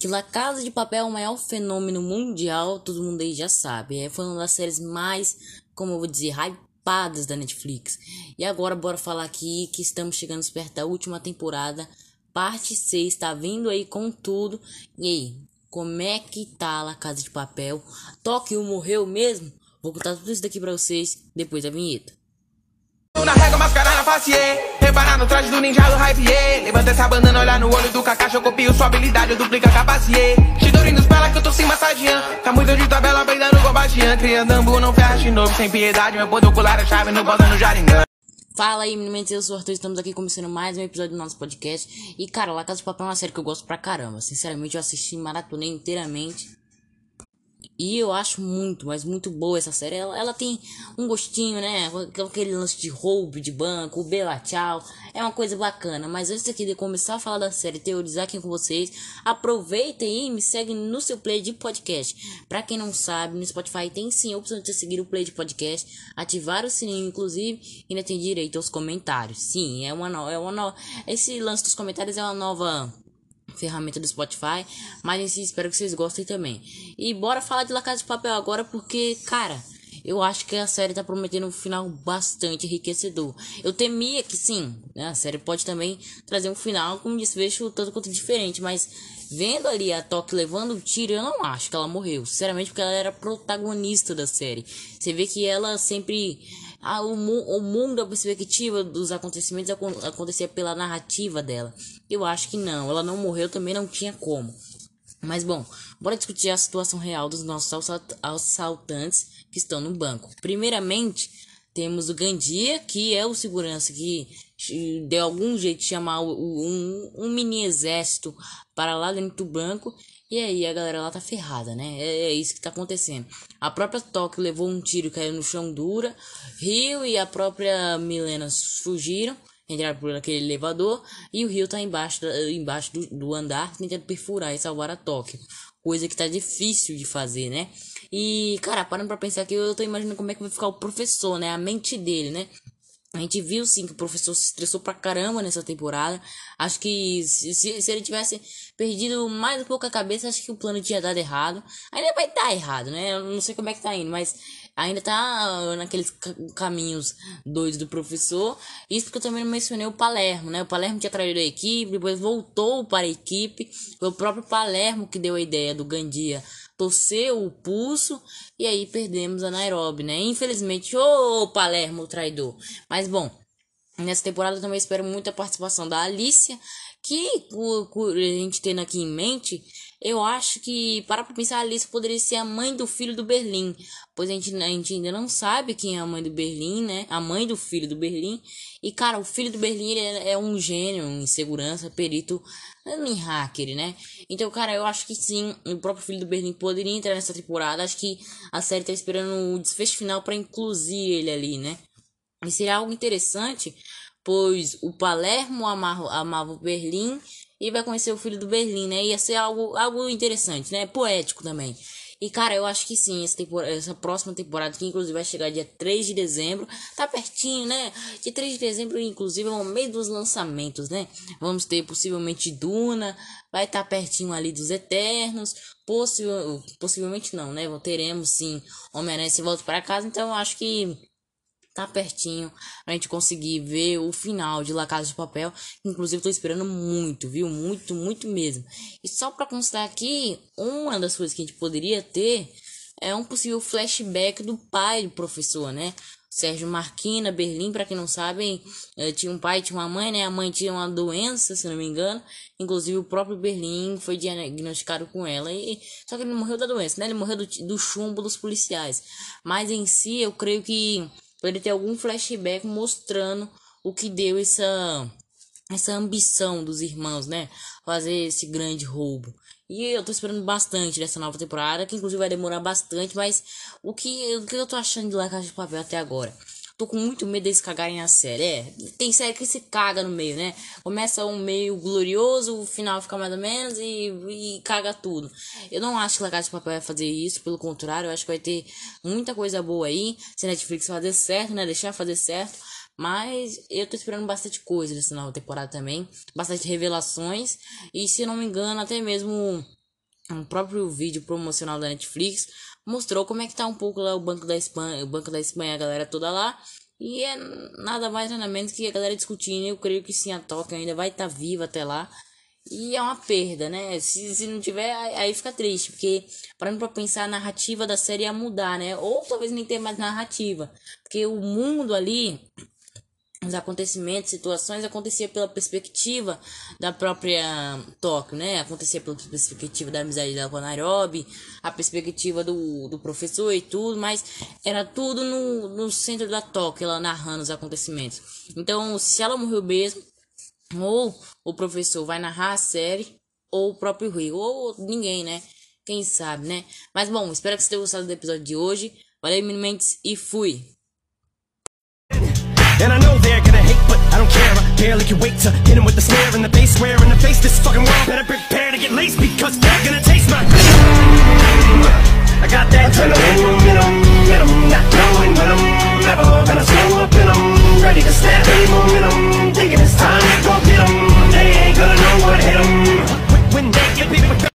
que La Casa de Papel é o maior fenômeno mundial, todo mundo aí já sabe. É, foi uma das séries mais, como eu vou dizer, hypadas da Netflix. E agora bora falar aqui que estamos chegando perto da última temporada, parte 6, tá vindo aí com tudo. E aí, como é que tá La Casa de Papel? Tóquio morreu mesmo? Vou contar tudo isso daqui pra vocês depois da vinheta. Na régua, mascarar na face, yeah. Reparar no traje do ninja do hype, yeah. Levanta essa bandana, olhar no olho do Kakashi Eu copio sua habilidade, eu duplico a capacidade Shidori nos pela que eu tô se massageando Tá muito de tabela, peidando igual Bastian Criando ambu, não ferra de novo, sem piedade Meu poder ocular é chave, no bota no Jaringan Fala aí, meninos, eu sou o Arthur, estamos aqui começando mais um episódio do nosso podcast. E, cara, La Casa de Papel é uma série que eu gosto pra caramba. Sinceramente, eu assisti maratonei inteiramente. E eu acho muito, mas muito boa essa série. Ela, ela tem um gostinho, né? Aquele lance de roubo de banco, Bela Tchau. É uma coisa bacana. Mas antes aqui de começar a falar da série, teorizar aqui com vocês, aproveitem e me seguem no seu play de podcast. Pra quem não sabe, no Spotify tem sim a opção de seguir o play de podcast, ativar o sininho, inclusive, e ainda tem direito aos comentários. Sim, é uma nova. É uma no... Esse lance dos comentários é uma nova ferramenta do Spotify. Mas si, espero que vocês gostem também. E bora falar de La Casa de Papel agora, porque, cara, eu acho que a série tá prometendo um final bastante enriquecedor. Eu temia que sim, né, a série pode também trazer um final com um desfecho tanto quanto diferente, mas vendo ali a Toque levando o tiro, eu não acho que ela morreu. Sinceramente, porque ela era protagonista da série. Você vê que ela sempre a, o, o mundo, a perspectiva dos acontecimentos acontecia pela narrativa dela. Eu acho que não, ela não morreu, também não tinha como. Mas bom, bora discutir a situação real dos nossos assaltantes que estão no banco. Primeiramente, temos o Gandia, que é o segurança que de algum jeito chamar um, um mini exército para lá dentro do banco e aí a galera lá tá ferrada, né? É, é isso que tá acontecendo. A própria Tóquio levou um tiro caiu no chão dura. Rio e a própria Milena fugiram. Entraram por aquele elevador. E o Rio tá embaixo, embaixo do, do andar tentando perfurar e salvar a Tóquio. Coisa que tá difícil de fazer, né? E, cara, parando pra pensar aqui, eu tô imaginando como é que vai ficar o professor, né? A mente dele, né? A gente viu sim que o professor se estressou pra caramba nessa temporada. Acho que se, se, ele tivesse perdido mais um pouco a cabeça, acho que o plano tinha dado errado. Ainda vai estar tá errado, né? Eu não sei como é que tá indo, mas ainda tá naqueles caminhos doidos do professor. Isso porque eu também mencionei o Palermo, né? O Palermo tinha traído a equipe, depois voltou para a equipe. Foi o próprio Palermo que deu a ideia do Gandia torceu o pulso e aí perdemos a Nairobi, né? Infelizmente, ô Palermo traidor. Mas bom, nessa temporada também espero muita participação da Alicia, que a gente tendo aqui em mente, eu acho que, para pensar, a Alice poderia ser a mãe do filho do Berlim. Pois a gente, a gente ainda não sabe quem é a mãe do Berlim, né? A mãe do filho do Berlim. E, cara, o filho do Berlim é, é um gênio em segurança, perito em hacker, né? Então, cara, eu acho que sim, o próprio filho do Berlim poderia entrar nessa temporada. Acho que a série tá esperando o desfecho final para incluir ele ali, né? E seria algo interessante, pois o Palermo amava, amava o Berlim e vai conhecer o filho do Berlim, né? Ia ser algo, algo interessante, né? Poético também. E, cara, eu acho que sim, essa, temporada, essa próxima temporada, que inclusive vai chegar dia 3 de dezembro, tá pertinho, né? Dia 3 de dezembro, inclusive, é o meio dos lançamentos, né? Vamos ter possivelmente Duna, vai estar tá pertinho ali dos Eternos, possivel, possivelmente não, né? Teremos sim Homem-Aranha se volta para casa, então eu acho que tá pertinho a gente conseguir ver o final de La Casa de Papel. Inclusive, tô esperando muito, viu? Muito, muito mesmo. E só para constar aqui, uma das coisas que a gente poderia ter é um possível flashback do pai do professor, né? Sérgio Marquina, Berlim, para quem não sabe, eh, tinha um pai, tinha uma mãe, né? A mãe tinha uma doença, se não me engano. Inclusive o próprio Berlim foi diagnosticado com ela. E, só que ele morreu da doença, né? Ele morreu do, do chumbo dos policiais. Mas em si, eu creio que ele ter algum flashback mostrando o que deu essa essa ambição dos irmãos, né? Fazer esse grande roubo. E eu tô esperando bastante dessa nova temporada, que inclusive vai demorar bastante, mas o que, o que eu tô achando de La Casa de Papel até agora? Tô com muito medo deles cagarem a série. É, tem série que se caga no meio, né? Começa um meio glorioso, o final fica mais ou menos e, e caga tudo. Eu não acho que La Casa de Papel vai fazer isso, pelo contrário, eu acho que vai ter muita coisa boa aí. Se a Netflix fazer certo, né? Deixar fazer certo. Mas eu tô esperando bastante coisa dessa nova temporada também. Bastante revelações. E se não me engano, até mesmo um próprio vídeo promocional da Netflix mostrou como é que tá um pouco lá o Banco da Espanha, o Banco da Espanha, a galera toda lá. E é nada mais nada menos que a galera discutindo. Eu creio que sim, a Tóquio ainda vai estar tá viva até lá. E é uma perda, né? Se, se não tiver, aí fica triste. Porque, parando pra pensar, a narrativa da série ia mudar, né? Ou talvez nem ter mais narrativa. Porque o mundo ali os acontecimentos, situações acontecia pela perspectiva da própria Tóquio, né? Acontecia pela perspectiva da amizade dela com a Nairobi, a perspectiva do, do professor e tudo, mas era tudo no, no centro da Tóquio, ela narrando os acontecimentos. Então, se ela morreu mesmo, ou o professor vai narrar a série, ou o próprio Rio, ou ninguém, né? Quem sabe, né? Mas bom, espero que você tenha gostado do episódio de hoje. Valeu, Minimente, e fui! And I know they're gonna hate, but I don't care. I barely can wait to hit them with the snare and the bass Swear in the face, this fucking world. Better prepare to get laced Because they're gonna taste my I got that adrenaline